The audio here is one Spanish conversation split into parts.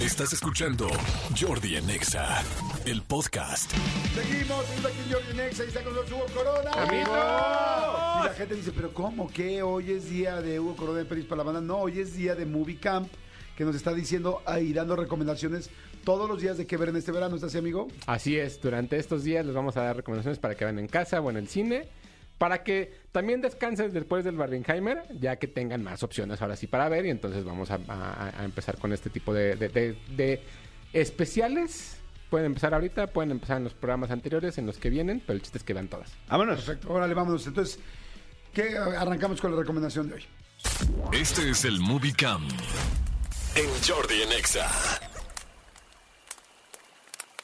Estás escuchando Jordi Anexa, el podcast. Seguimos, seguimos aquí en Jordi Nexa y está con nosotros Hugo Corona. ¡Amigos! Y la gente dice, pero ¿cómo que hoy es día de Hugo Corona de Pelis para la banda? No, hoy es día de Movie Camp, que nos está diciendo y dando recomendaciones todos los días de qué ver en este verano. ¿Estás así, amigo? Así es, durante estos días les vamos a dar recomendaciones para que vean en casa o en el cine, para que también descansen después del Barbenheimer, ya que tengan más opciones ahora sí para ver. Y entonces vamos a, a- a empezar con este tipo de, de- de- de especiales. Pueden empezar ahorita, pueden empezar en los programas anteriores, en los que vienen, pero el chiste es que vean todas. Vámonos. Perfecto, órale, vámonos. Entonces, ¿qué arrancamos con la recomendación de hoy? Este es el Movie Cam en Jordi Anexa.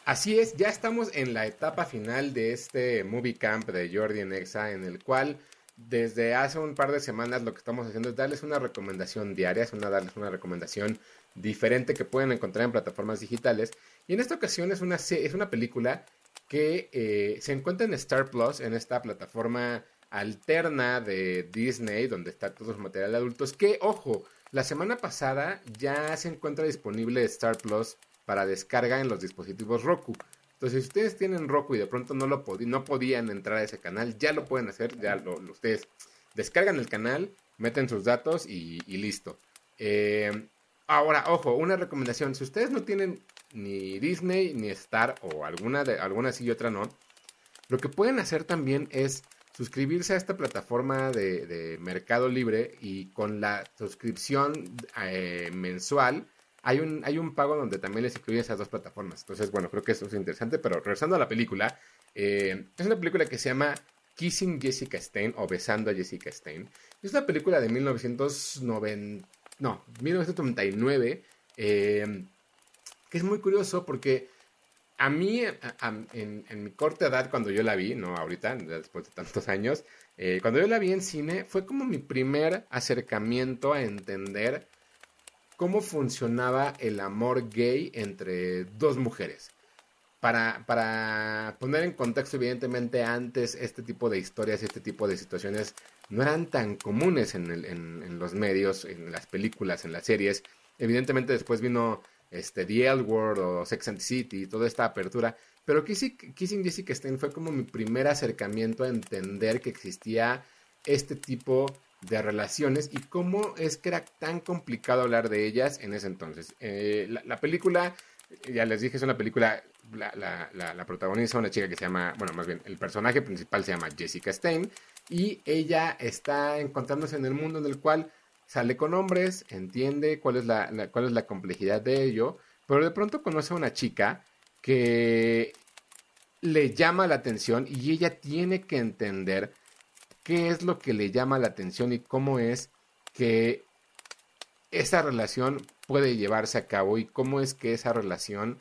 Así es, ya estamos en la etapa final de este movie camp de Jordi en Exa, en el cual desde hace un par de semanas lo que estamos haciendo es darles una recomendación diaria, es una darles una recomendación diferente que pueden encontrar en plataformas digitales. Y en esta ocasión es una, es una película que eh, se encuentra en Star Plus, en esta plataforma alterna de Disney, donde está todo su material de adultos, que, ojo, la semana pasada ya se encuentra disponible Star Plus para descarga en los dispositivos Roku. Entonces, si ustedes tienen Roku y de pronto no, lo podían entrar a ese canal, ya lo pueden hacer, ya ustedes descargan el canal, meten sus datos y, listo. Eh, ahora, ojo, una recomendación, si ustedes no tienen ni Disney ni Star o alguna, de, alguna sí y otra no, lo que pueden hacer también es suscribirse a esta plataforma de, de Mercado Libre y con la suscripción eh, mensual hay un, hay un pago donde también les incluyen esas dos plataformas. Entonces, bueno, creo que eso es interesante, pero regresando a la película, eh, es una película que se llama Kissing Jessica Stein o Besando a Jessica Stein. Es una película de 1990, no, 1999, eh, que es muy curioso porque a mí, en, en mi corta edad, cuando yo la vi, no ahorita, después de tantos años, eh, cuando yo la vi en cine, fue como mi primer acercamiento a entender cómo funcionaba el amor gay entre dos mujeres. Para, para poner en contexto, evidentemente, antes este tipo de historias, este tipo de situaciones no eran tan comunes en, los medios, en las películas, en las series. Evidentemente después vino este, The L Word o Sex and the City, toda esta apertura. Pero Kissing, Kissing Jessica Stein fue como mi primer acercamiento a entender que existía este tipo de relaciones y cómo es que era tan complicado hablar de ellas en ese entonces. Eh, la, la película, ya les dije, es una película, la, la, la, protagoniza una chica que se llama, bueno, más bien, el personaje principal se llama Jessica Stein y ella está encontrándose en el mundo en el cual sale con hombres, entiende cuál es la- cuál es la complejidad de ello, pero de pronto conoce a una chica que le llama la atención y ella tiene que entender qué es lo que le llama la atención y cómo es que esa relación puede llevarse a cabo y cómo es que esa relación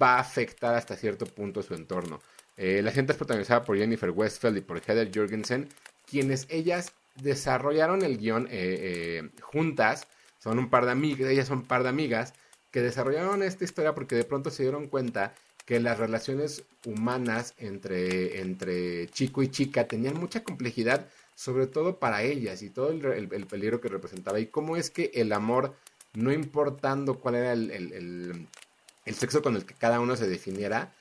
va a afectar hasta cierto punto su entorno. Eh, la gente es protagonizada por Jennifer Westfeld y por Heather Jorgensen, quienes ellas desarrollaron el guion eh, eh, juntas, son un par de amigas, ellas son un par de amigas, que desarrollaron esta historia porque de pronto se dieron cuenta que las relaciones humanas entre, entre chico y chica tenían mucha complejidad, sobre todo para ellas y todo el, el- el peligro que representaba y cómo es que el amor, no importando cuál era el- el sexo con el que cada uno se definiera,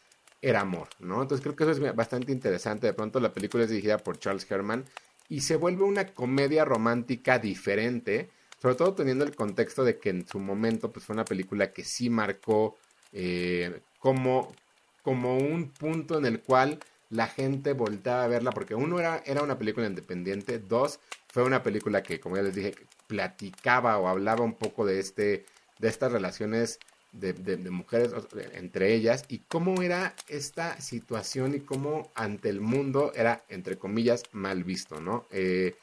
era amor, ¿no? Entonces creo que eso es bastante interesante. De pronto la película es dirigida por Charles Herman y se vuelve una comedia romántica diferente, sobre todo teniendo el contexto de que en su momento pues fue una película que sí marcó eh, como, como un punto en el cual la gente volteaba a verla, porque uno era, era una película independiente, dos, fue una película que, como ya les dije, platicaba o hablaba un poco de, este, de estas relaciones de, de- mujeres entre ellas y cómo era esta situación y cómo ante el mundo era, entre comillas, mal visto, ¿no? Eh,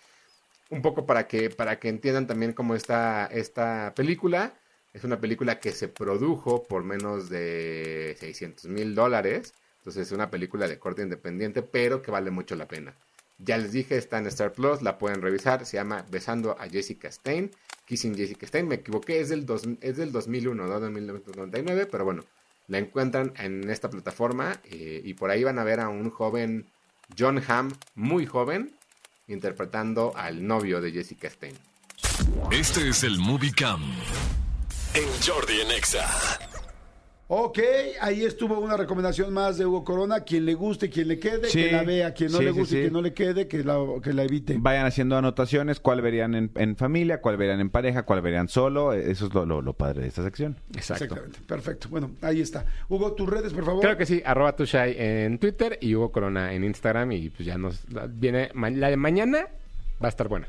un poco para que, para que entiendan también cómo está esta película. Es una película que se produjo por menos de 600 mil dólares. Entonces es una película de corte independiente, pero que vale mucho la pena. Ya les dije, está en Star Plus, la pueden revisar. Se llama Besando a Jessica Stein. Kissing Jessica Stein, me equivoqué, es del, dos- es del 2001, no de 1999, pero bueno, la encuentran en esta plataforma eh, y por ahí van a ver a un joven John Hamm, muy joven, interpretando al novio de Jessica Stein. Este es el Movie Cam en Jordi en Exa. Ok, ahí estuvo una recomendación más de Hugo Corona. Quien le guste, quien le quede, Sí, que la vea. Quien no sí, le sí, guste, sí. quien no le quede, que la, que la evite. Vayan haciendo anotaciones, cuál verían en, en familia, cuál verían en pareja, cuál verían solo. Eso es lo, lo- lo padre de esta sección. Exacto. Exactamente, perfecto. Bueno, ahí está. Hugo, tus redes, por favor. Creo que sí, arroba tushai en Twitter y Hugo Corona en Instagram y pues ya nos viene, ma- la de mañana va a estar buena.